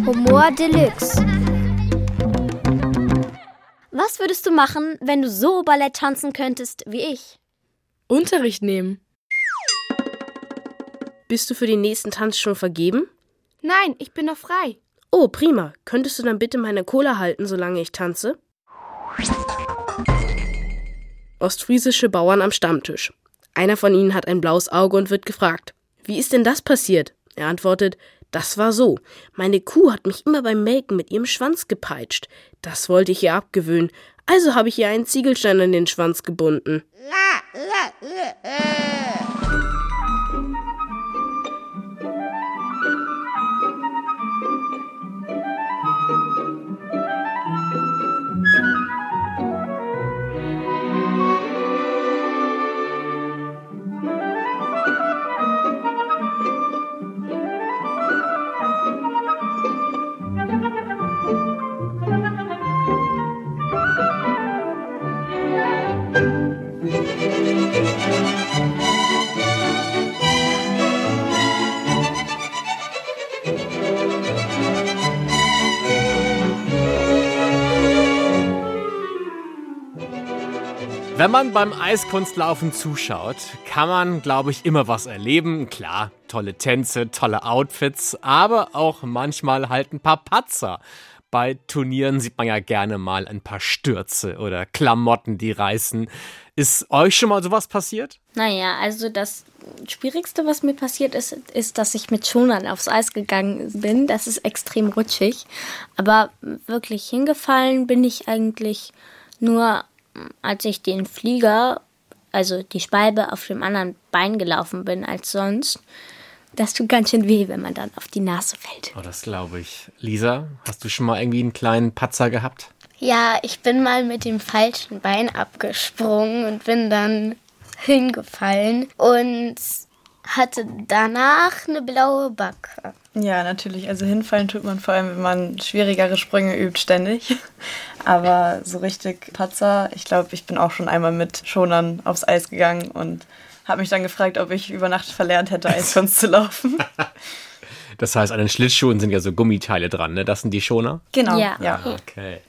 Humor Deluxe. Was würdest du machen, wenn du so Ballett tanzen könntest wie ich? Unterricht nehmen. Bist du für den nächsten Tanz schon vergeben? Nein, ich bin noch frei. Oh, prima. Könntest du dann bitte meine Cola halten, solange ich tanze? Ostfriesische Bauern am Stammtisch. Einer von ihnen hat ein blaues Auge und wird gefragt, wie ist denn das passiert? Er antwortet, das war so. Meine Kuh hat mich immer beim Melken mit ihrem Schwanz gepeitscht. Das wollte ich ihr abgewöhnen. Also habe ich ihr einen Ziegelstein an den Schwanz gebunden. Wenn man beim Eiskunstlaufen zuschaut, kann man, glaube ich, immer was erleben. Klar, tolle Tänze, tolle Outfits, aber auch manchmal halt ein paar Patzer. Bei Turnieren sieht man ja gerne mal ein paar Stürze oder Klamotten, die reißen. Ist euch schon mal sowas passiert? Naja, also das Schwierigste, was mir passiert ist, ist, dass ich mit Schonern aufs Eis gegangen bin. Das ist extrem rutschig. Aber wirklich hingefallen bin ich eigentlich nur, als ich den Flieger, also die Spalbe auf dem anderen Bein gelaufen bin als sonst. Das tut ganz schön weh, wenn man dann auf die Nase fällt. Oh, das glaube ich. Lisa, hast du schon mal irgendwie einen kleinen Patzer gehabt? Ja, ich bin mal mit dem falschen Bein abgesprungen und bin dann hingefallen und hatte danach eine blaue Backe. Ja, natürlich. Also hinfallen tut man vor allem, wenn man schwierigere Sprünge übt, ständig. Aber so richtig Patzer, ich glaube, ich bin auch schon einmal mit Schonern aufs Eis gegangen und habe mich dann gefragt, ob ich über Nacht verlernt hätte, Eiskunst zu laufen. Das heißt, an den Schlittschuhen sind ja so Gummiteile dran, ne? Das sind die Schoner? Genau. Ja. ja. Okay.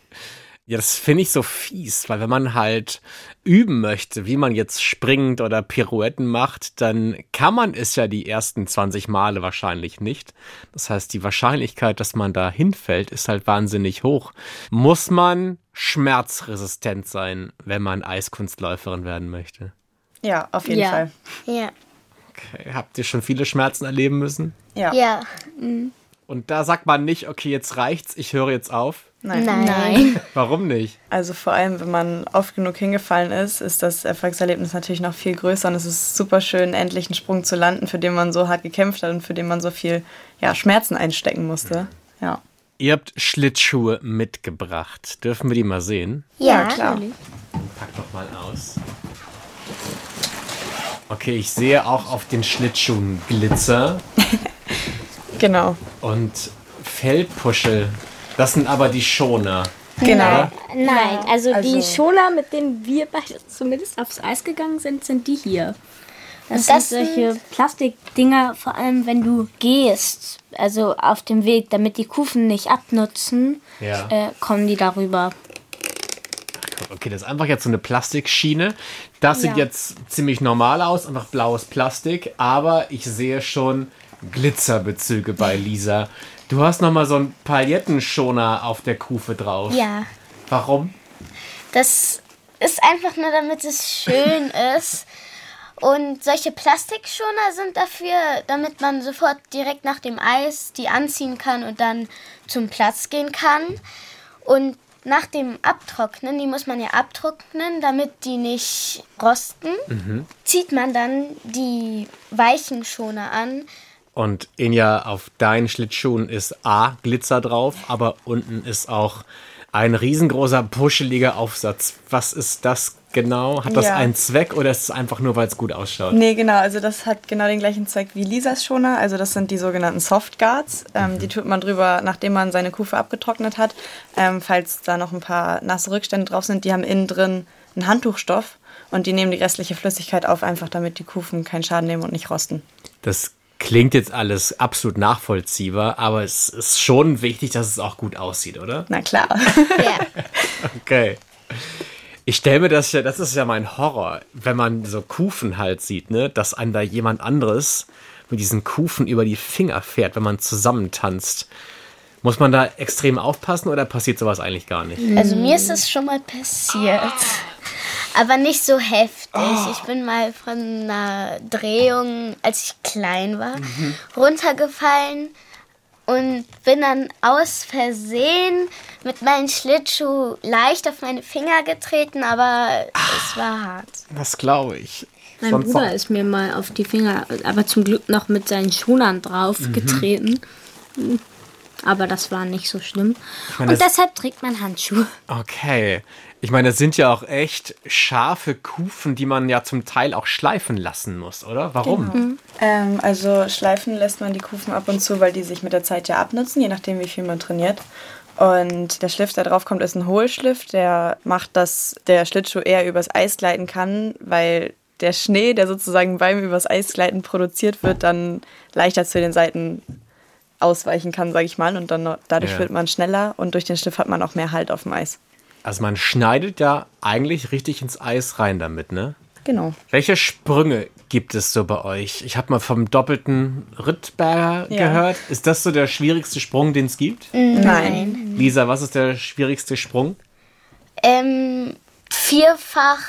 Ja, das finde ich so fies, weil wenn man halt üben möchte, wie man jetzt springt oder Pirouetten macht, dann kann man es ja die ersten 20 Male wahrscheinlich nicht. Das heißt, die Wahrscheinlichkeit, dass man da hinfällt, ist halt wahnsinnig hoch. Muss man schmerzresistent sein, wenn man Eiskunstläuferin werden möchte? Ja, auf jeden ja. Fall. Ja. Okay. Habt ihr schon viele Schmerzen erleben müssen? Ja. Ja. Mhm. Und da sagt man nicht, okay, jetzt reicht's, ich höre jetzt auf. Nein. Nein. Warum nicht? Also vor allem, wenn man oft genug hingefallen ist, ist das Erfolgserlebnis natürlich noch viel größer und es ist super schön, endlich einen Sprung zu landen, für den man so hart gekämpft hat und für den man so viel ja, Schmerzen einstecken musste. Ja. Ihr habt Schlittschuhe mitgebracht. Dürfen wir die mal sehen? Ja, klar. Pack doch mal aus. Okay, ich sehe auch auf den Schlittschuhen Glitzer Genau. und Fellpuschel. Das sind aber die Schoner. Genau. Nein, also, die Also- Schoner, mit denen wir beide zumindest aufs Eis gegangen sind, sind die hier. Das, Das sind solche Plastikdinger, vor allem wenn du gehst, also auf dem Weg, damit die Kufen nicht abnutzen, Ja. äh, kommen die darüber. Okay, das ist einfach jetzt so eine Plastikschiene. Das sieht Ja. jetzt ziemlich normal aus, einfach blaues Plastik, aber ich sehe schon Glitzerbezüge bei Lisa. Du hast noch mal so einen Paillettenschoner auf der Kufe drauf. Ja. Warum? Das ist einfach nur, damit es schön ist. Und solche Plastikschoner sind dafür, damit man sofort direkt nach dem Eis die anziehen kann und dann zum Platz gehen kann. Und nach dem Abtrocknen, die muss man ja abtrocknen, damit die nicht rosten, zieht man dann die weichen Schoner an. Und Inja, auf deinen Schlittschuhen ist A, Glitzer drauf, aber unten ist auch ein riesengroßer, puscheliger Aufsatz. Was ist das genau? Hat das Ja. einen Zweck oder ist es einfach nur, weil es gut ausschaut? Nee, genau. Also das hat genau den gleichen Zweck wie Lisas Schoner. Also das sind die sogenannten Softguards. Ähm, Die tut man drüber, nachdem man seine Kufe abgetrocknet hat. Ähm, falls da noch ein paar nasse Rückstände drauf sind, die haben innen drin einen Handtuchstoff und die nehmen die restliche Flüssigkeit auf, einfach damit die Kufen keinen Schaden nehmen und nicht rosten. Das klingt jetzt alles absolut nachvollziehbar, aber es ist schon wichtig, dass es auch gut aussieht, oder? Na klar. Ja. Okay. Ich stelle mir das ja, das ist ja mein Horror, wenn man so Kufen halt sieht, ne, dass einem da jemand anderes mit diesen Kufen über die Finger fährt, wenn man zusammen tanzt. Muss man da extrem aufpassen oder passiert sowas eigentlich gar nicht? Also mir ist es schon mal passiert. Aber nicht so heftig. Ich bin mal von einer Drehung, als ich klein war, Mhm. runtergefallen und bin dann aus Versehen mit meinem Schlittschuh leicht auf meine Finger getreten, aber es war hart. Das glaube ich. Mein Sonst Bruder ist mir mal auf die Finger, aber zum Glück noch mit seinen Schuhen drauf Mhm. getreten. Aber das war nicht so schlimm. Ich meine, Und deshalb trägt man Handschuhe. Okay. Ich meine, das sind ja auch echt scharfe Kufen, die man ja zum Teil auch schleifen lassen muss, oder? Warum? Genau. Ähm, also schleifen lässt man die Kufen ab und zu, weil die sich mit der Zeit ja abnutzen, je nachdem, wie viel man trainiert. Und der Schliff, der drauf kommt, ist ein Hohlschliff. Der macht, dass der Schlittschuh eher übers Eis gleiten kann, weil der Schnee, der sozusagen beim übers Eis gleiten produziert wird, dann leichter zu den Seiten ausweichen kann, sage ich mal. Und dann dadurch Ja. wird man schneller und durch den Schliff hat man auch mehr Halt auf dem Eis. Also man schneidet ja eigentlich richtig ins Eis rein damit, ne? Genau. Welche Sprünge gibt es so bei euch? Ich habe mal vom doppelten Rittberger Ja. gehört. Ist das so der schwierigste Sprung, den es gibt? Nein. Lisa, was ist der schwierigste Sprung? Ähm, vierfach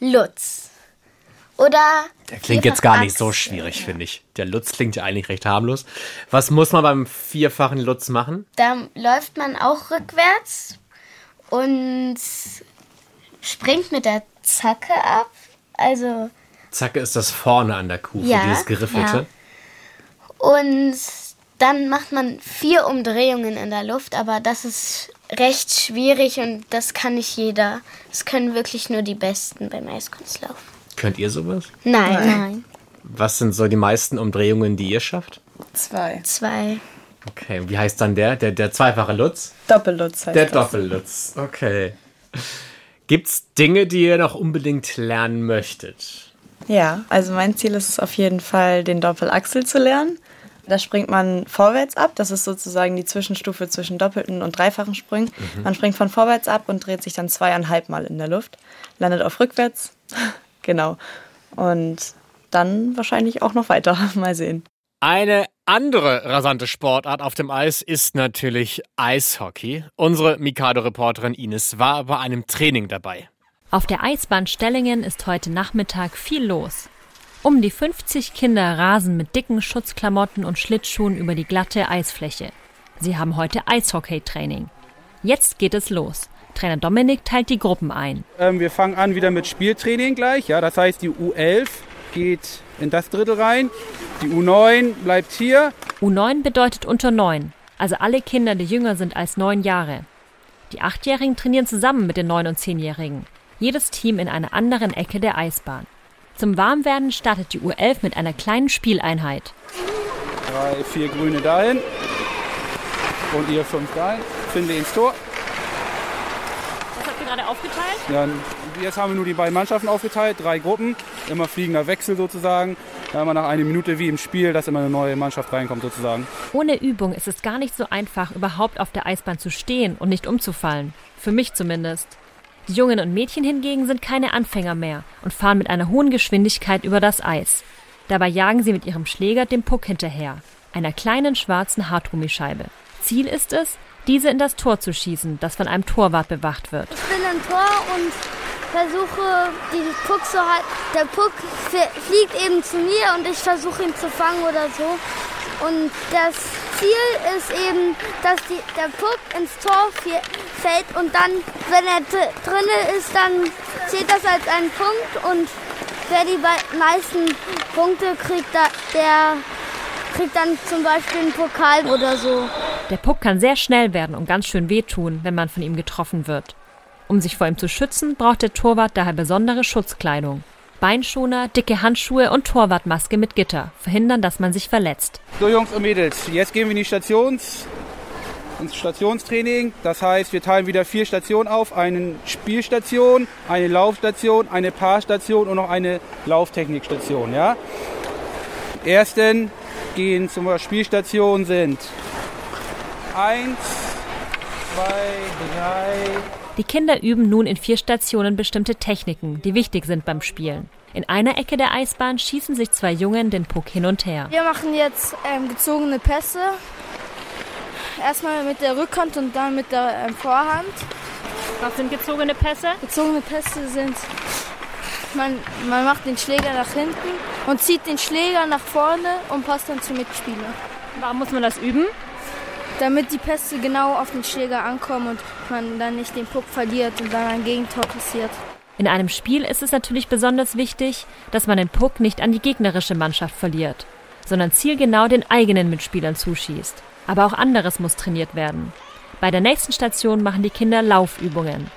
Lutz. Oder. Der klingt jetzt gar nicht so schwierig, finde ich. Der Lutz klingt ja eigentlich recht harmlos. Was muss man beim vierfachen Lutz machen? Da läuft man auch rückwärts und springt mit der Zacke ab. Also, Zacke ist das vorne an der Kufe, Ja, dieses geriffelte. und dann macht man vier Umdrehungen in der Luft, aber das ist recht schwierig und das kann nicht jeder. Das können wirklich nur die Besten beim Eiskunstlauf. Könnt ihr sowas? Nein. Nein. Was sind so die meisten Umdrehungen, die ihr schafft? Zwei. Zwei. Okay, wie heißt dann der? Der, der zweifache Lutz? Doppellutz heißt Der das. Doppellutz, okay. Gibt's Dinge, die ihr noch unbedingt lernen möchtet? Ja, also mein Ziel ist es auf jeden Fall, den Doppelachsel zu lernen. Da springt man vorwärts ab. Das ist sozusagen die Zwischenstufe zwischen doppelten und dreifachen Sprüngen. Mhm. Man springt von vorwärts ab und dreht sich dann zweieinhalb Mal in der Luft. Landet auf rückwärts. genau. Und dann wahrscheinlich auch noch weiter. Mal sehen. Eine andere rasante Sportart auf dem Eis ist natürlich Eishockey. Unsere Mikado-Reporterin Ines war bei einem Training dabei. Auf der Eisbahn Stellingen ist heute Nachmittag viel los. Um die 50 Kinder rasen mit dicken Schutzklamotten und Schlittschuhen über die glatte Eisfläche. Sie haben heute Eishockey-Training. Jetzt geht es los. Trainer Dominik teilt die Gruppen ein. Ähm, wir fangen an wieder mit Spieltraining gleich. Ja, das heißt, die U11 geht in das Drittel rein. Die U9 bleibt hier. U9 bedeutet unter 9, also alle Kinder, die jünger sind als 9 Jahre. Die Achtjährigen trainieren zusammen mit den 9- und 10-Jährigen. Jedes Team in einer anderen Ecke der Eisbahn. Zum Warmwerden startet die U11 mit einer kleinen Spieleinheit. Drei, vier Grüne dahin. Und ihr fünf dahin. Finde ins Tor. Was habt ihr gerade aufgeteilt? Ja, jetzt haben wir nur die beiden Mannschaften aufgeteilt, drei Gruppen, immer fliegender Wechsel sozusagen. Da haben wir nach einer Minute wie im Spiel, dass immer eine neue Mannschaft reinkommt sozusagen. Ohne Übung ist es gar nicht so einfach, überhaupt auf der Eisbahn zu stehen und nicht umzufallen. Für mich zumindest. Die Jungen und Mädchen hingegen sind keine Anfänger mehr und fahren mit einer hohen Geschwindigkeit über das Eis. Dabei jagen sie mit ihrem Schläger dem Puck hinterher, einer kleinen schwarzen Hartgummischeibe. Ziel ist es, diese in das Tor zu schießen, das von einem Torwart bewacht wird. Ich bin im Tor und versuche, die Puck so halt. Der Puck fl- fliegt eben zu mir und ich versuche ihn zu fangen oder so. Und das Ziel ist eben, dass die, der Puck ins Tor fällt und dann, wenn er dr- drinne ist, dann zählt das als ein Punkt und wer die meisten Punkte kriegt, der kriegt dann zum Beispiel einen Pokal oder so. Der Puck kann sehr schnell werden und ganz schön wehtun, wenn man von ihm getroffen wird. Um sich vor ihm zu schützen, braucht der Torwart daher besondere Schutzkleidung. Beinschoner, dicke Handschuhe und Torwartmaske mit Gitter verhindern, dass man sich verletzt. So Jungs und Mädels, jetzt gehen wir in die Stations, ins Stationstraining. Das heißt, wir teilen wieder vier Stationen auf. Eine Spielstation, eine Laufstation, eine Paarstation und noch eine Lauftechnikstation. Ja? Die ersten gehen zur Spielstation sind eins, zwei, drei, Die Kinder üben nun in vier Stationen bestimmte Techniken, die wichtig sind beim Spielen. In einer Ecke der Eisbahn schießen sich zwei Jungen den Puck hin und her. Wir machen jetzt ähm, gezogene Pässe. Erstmal mit der Rückhand und dann mit der ähm, Vorhand. Was sind gezogene Pässe? Gezogene Pässe sind, man, man macht den Schläger nach hinten und zieht den Schläger nach vorne und passt dann zum Mitspieler. Warum muss man das üben? Damit die Pässe genau auf den Schläger ankommen und man dann nicht den Puck verliert und dann ein Gegentor passiert. In einem Spiel ist es natürlich besonders wichtig, dass man den Puck nicht an die gegnerische Mannschaft verliert, sondern zielgenau den eigenen Mitspielern zuschießt. Aber auch anderes muss trainiert werden. Bei der nächsten Station machen die Kinder Laufübungen.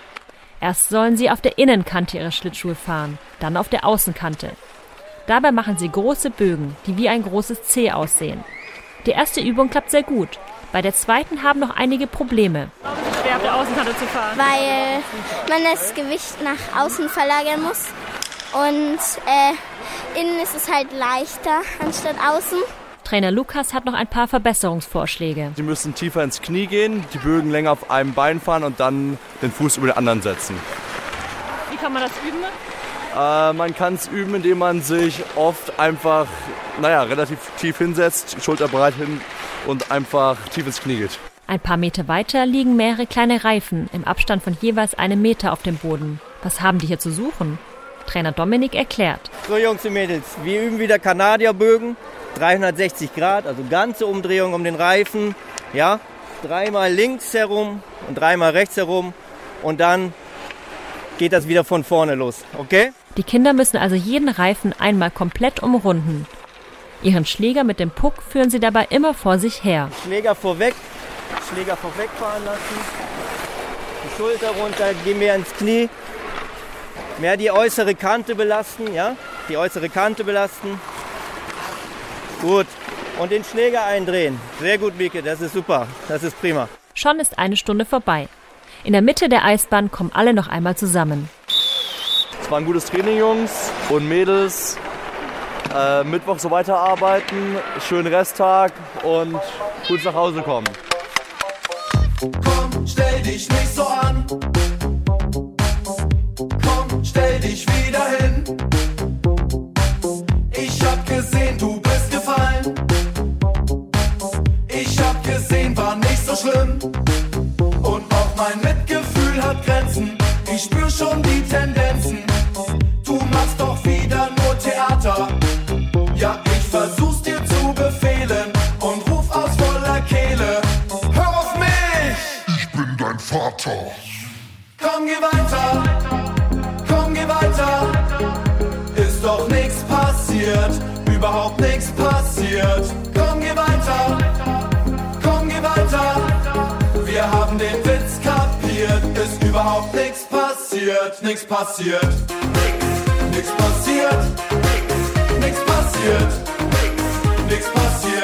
Erst sollen sie auf der Innenkante ihrer Schlittschuhe fahren, dann auf der Außenkante. Dabei machen sie große Bögen, die wie ein großes C aussehen. Die erste Übung klappt sehr gut. Bei der zweiten haben noch einige Probleme. Schwer auf der Außenkante zu fahren. weil man das Gewicht nach außen verlagern muss. Und äh, innen ist es halt leichter anstatt außen. Trainer Lukas hat noch ein paar Verbesserungsvorschläge. Sie müssen tiefer ins Knie gehen, die Bögen länger auf einem Bein fahren und dann den Fuß über den anderen setzen. Wie kann man das üben? Äh, man kann es üben, indem man sich oft einfach, naja, relativ tief hinsetzt, Schulter breit hin und einfach tief ins Knie geht. Ein paar Meter weiter liegen mehrere kleine Reifen im Abstand von jeweils einem Meter auf dem Boden. Was haben die hier zu suchen? Trainer Dominik erklärt. So Jungs und Mädels, wir üben wieder Kanadierbögen, 360 Grad, also ganze Umdrehung um den Reifen, ja, dreimal links herum und dreimal rechts herum und dann geht das wieder von vorne los, okay? Die Kinder müssen also jeden Reifen einmal komplett umrunden. Ihren Schläger mit dem Puck führen sie dabei immer vor sich her. Schläger vorweg, Schläger vorweg fahren lassen, die Schulter runter, gehen wir ins Knie, mehr die äußere Kante belasten, ja, die äußere Kante belasten. Gut. Und den Schläger eindrehen. Sehr gut, Mieke, das ist super. Das ist prima. Schon ist eine Stunde vorbei. In der Mitte der Eisbahn kommen alle noch einmal zusammen. Es war ein gutes Training, Jungs und Mädels. Äh, Mittwoch so weiterarbeiten, schönen Resttag und gut nach Hause kommen. Komm, stell dich nicht so an. Komm, stell dich wieder hin. Ich hab gesehen, du bist gefallen. Ich hab gesehen, war nicht so schlimm. Und auch mein Mitgefühl Überhaupt nichts passiert. Komm, geh weiter. Komm, geh weiter. Wir haben den Witz kapiert. Ist überhaupt nichts passiert. Nichts passiert. Nichts passiert. Nichts passiert. Nichts passiert.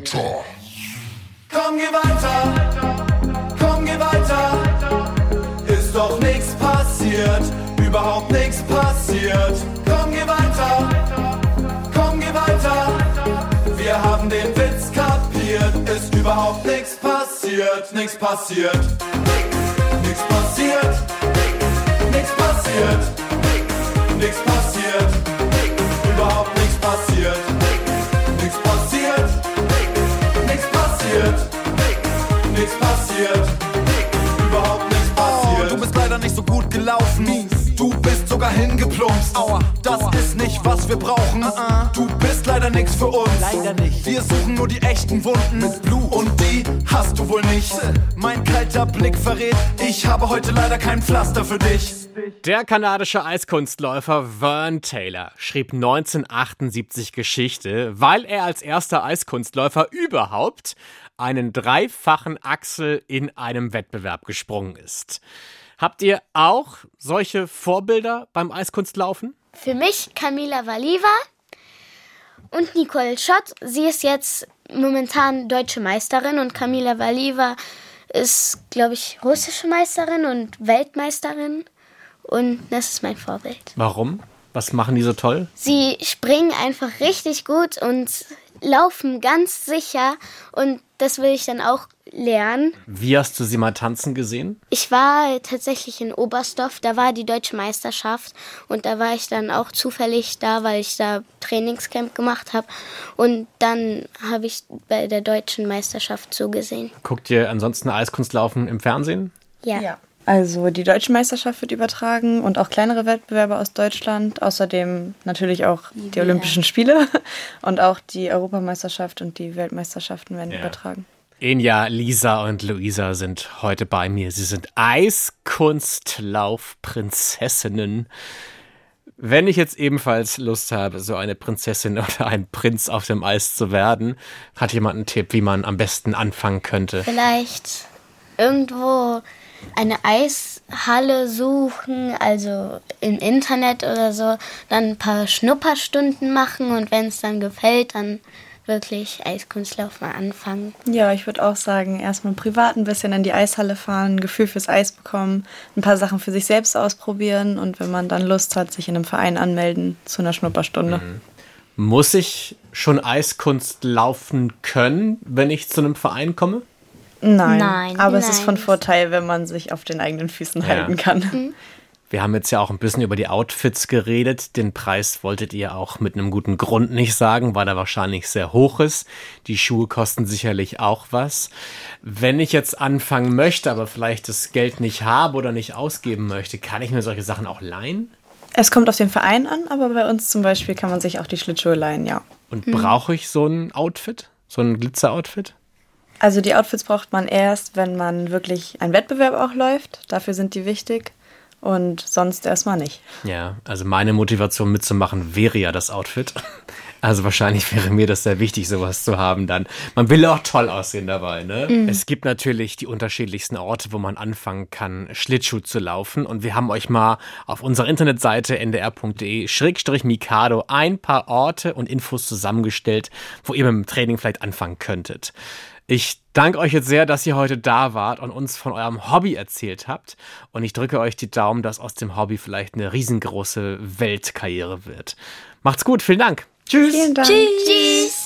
Mutter. Komm, geh weiter. Komm, geh weiter. Ist doch nichts passiert. Überhaupt nichts passiert. Komm, geh weiter. Komm, geh weiter. Wir haben den Witz kapiert. Ist überhaupt nichts passiert. Nichts passiert. Nichts passiert. Nichts passiert. Nichts passiert. Hingeplumpst. Aua, das ist nicht, was wir brauchen. Du bist leider nichts für uns. Leider nicht. Wir suchen nur die echten Wunden mit Blut. Und die hast du wohl nicht. Mein kalter Blick verrät, ich habe heute leider kein Pflaster für dich. Der kanadische Eiskunstläufer Vern Taylor schrieb 1978 Geschichte, weil er als erster Eiskunstläufer überhaupt einen dreifachen Achsel in einem Wettbewerb gesprungen ist. Habt ihr auch solche Vorbilder beim Eiskunstlaufen? Für mich Camila Valiva und Nicole Schott. Sie ist jetzt momentan deutsche Meisterin und Camila Valiva ist, glaube ich, russische Meisterin und Weltmeisterin. Und das ist mein Vorbild. Warum? Was machen die so toll? Sie springen einfach richtig gut und laufen ganz sicher und das will ich dann auch lernen. Wie hast du sie mal tanzen gesehen? Ich war tatsächlich in Oberstdorf, da war die deutsche Meisterschaft und da war ich dann auch zufällig da, weil ich da Trainingscamp gemacht habe und dann habe ich bei der deutschen Meisterschaft zugesehen. Guckt ihr ansonsten Eiskunstlaufen im Fernsehen? Ja. ja. Also die deutsche Meisterschaft wird übertragen und auch kleinere Wettbewerbe aus Deutschland. Außerdem natürlich auch die Ja. Olympischen Spiele und auch die Europameisterschaft und die Weltmeisterschaften werden Ja. übertragen. Enja, Lisa und Luisa sind heute bei mir. Sie sind Eiskunstlaufprinzessinnen. Wenn ich jetzt ebenfalls Lust habe, so eine Prinzessin oder ein Prinz auf dem Eis zu werden, hat jemand einen Tipp, wie man am besten anfangen könnte? Vielleicht irgendwo eine Eishalle suchen, also im Internet oder so, dann ein paar Schnupperstunden machen und wenn es dann gefällt, dann wirklich Eiskunstlauf mal anfangen. Ja, ich würde auch sagen, erstmal privat ein bisschen in die Eishalle fahren, ein Gefühl fürs Eis bekommen, ein paar Sachen für sich selbst ausprobieren und wenn man dann Lust hat, sich in einem Verein anmelden zu einer Schnupperstunde. Muss ich schon Eiskunst laufen können, wenn ich zu einem Verein komme? Nein, Nein, aber es ist nein. von Vorteil, wenn man sich auf den eigenen Füßen Ja. halten kann. Wir haben jetzt ja auch ein bisschen über die Outfits geredet. Den Preis wolltet ihr auch mit einem guten Grund nicht sagen, weil er wahrscheinlich sehr hoch ist. Die Schuhe kosten sicherlich auch was. Wenn ich jetzt anfangen möchte, aber vielleicht das Geld nicht habe oder nicht ausgeben möchte, kann ich mir solche Sachen auch leihen? Es kommt auf den Verein an, aber bei uns zum Beispiel kann man sich auch die Schlittschuhe leihen, ja. Und Mhm. brauche ich so ein Outfit? So ein Glitzer-Outfit? Also die Outfits braucht man erst, wenn man wirklich einen Wettbewerb auch läuft. Dafür sind die wichtig. Und sonst erstmal nicht. Ja, also meine Motivation mitzumachen wäre ja das Outfit. Also wahrscheinlich wäre mir das sehr wichtig, sowas zu haben dann. Man will auch toll aussehen dabei, ne? Mhm. Es gibt natürlich die unterschiedlichsten Orte, wo man anfangen kann, Schlittschuh zu laufen. Und wir haben euch mal auf unserer Internetseite ndr.de-mikado ein paar Orte und Infos zusammengestellt, wo ihr mit dem Training vielleicht anfangen könntet. Ich danke euch jetzt sehr, dass ihr heute da wart und uns von eurem Hobby erzählt habt. Und ich drücke euch die Daumen, dass aus dem Hobby vielleicht eine riesengroße Weltkarriere wird. Macht's gut, vielen Dank. Tschüss. Vielen Dank. Tschüss.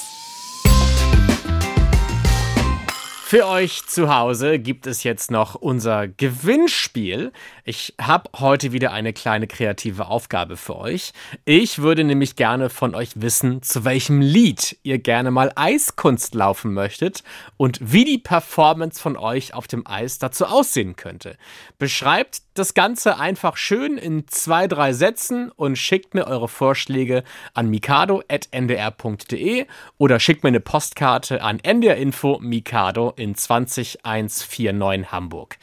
Für euch zu Hause gibt es jetzt noch unser Gewinnspiel. Ich habe heute wieder eine kleine kreative Aufgabe für euch. Ich würde nämlich gerne von euch wissen, zu welchem Lied ihr gerne mal Eiskunst laufen möchtet und wie die Performance von euch auf dem Eis dazu aussehen könnte. Beschreibt das Ganze einfach schön in zwei, drei Sätzen und schickt mir eure Vorschläge an mikado.ndr.de oder schickt mir eine Postkarte an ndrinfo mikado in 20149 Hamburg.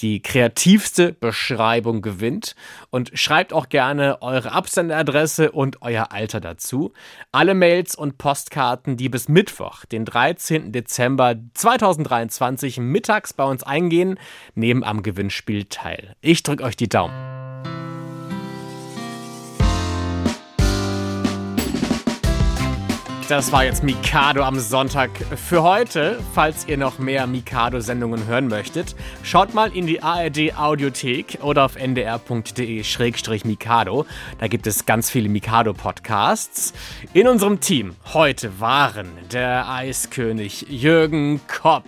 Die kreativste Beschreibung gewinnt und schreibt auch gerne eure Absenderadresse und euer Alter dazu. Alle Mails und Postkarten, die bis Mittwoch, den 13. Dezember 2023 mittags bei uns eingehen, nehmen am Gewinnspiel teil. Ich drücke euch die Daumen. Das war jetzt Mikado am Sonntag für heute. Falls ihr noch mehr Mikado-Sendungen hören möchtet, schaut mal in die ARD-Audiothek oder auf ndr.de-mikado. Da gibt es ganz viele Mikado-Podcasts. In unserem Team heute waren der Eiskönig Jürgen Kopp,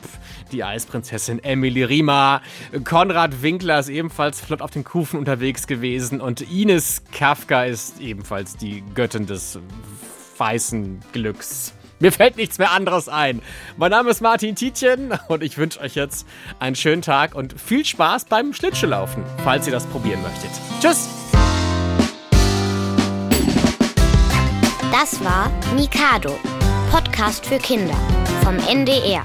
die Eisprinzessin Emily Riemer, Konrad Winkler ist ebenfalls flott auf den Kufen unterwegs gewesen und Ines Kafka ist ebenfalls die Göttin des weißen Glücks. Mir fällt nichts mehr anderes ein. Mein Name ist Martin Tietjen und ich wünsche euch jetzt einen schönen Tag und viel Spaß beim Schlittschuhlaufen, falls ihr das probieren möchtet. Tschüss! Das war Mikado, Podcast für Kinder vom NDR.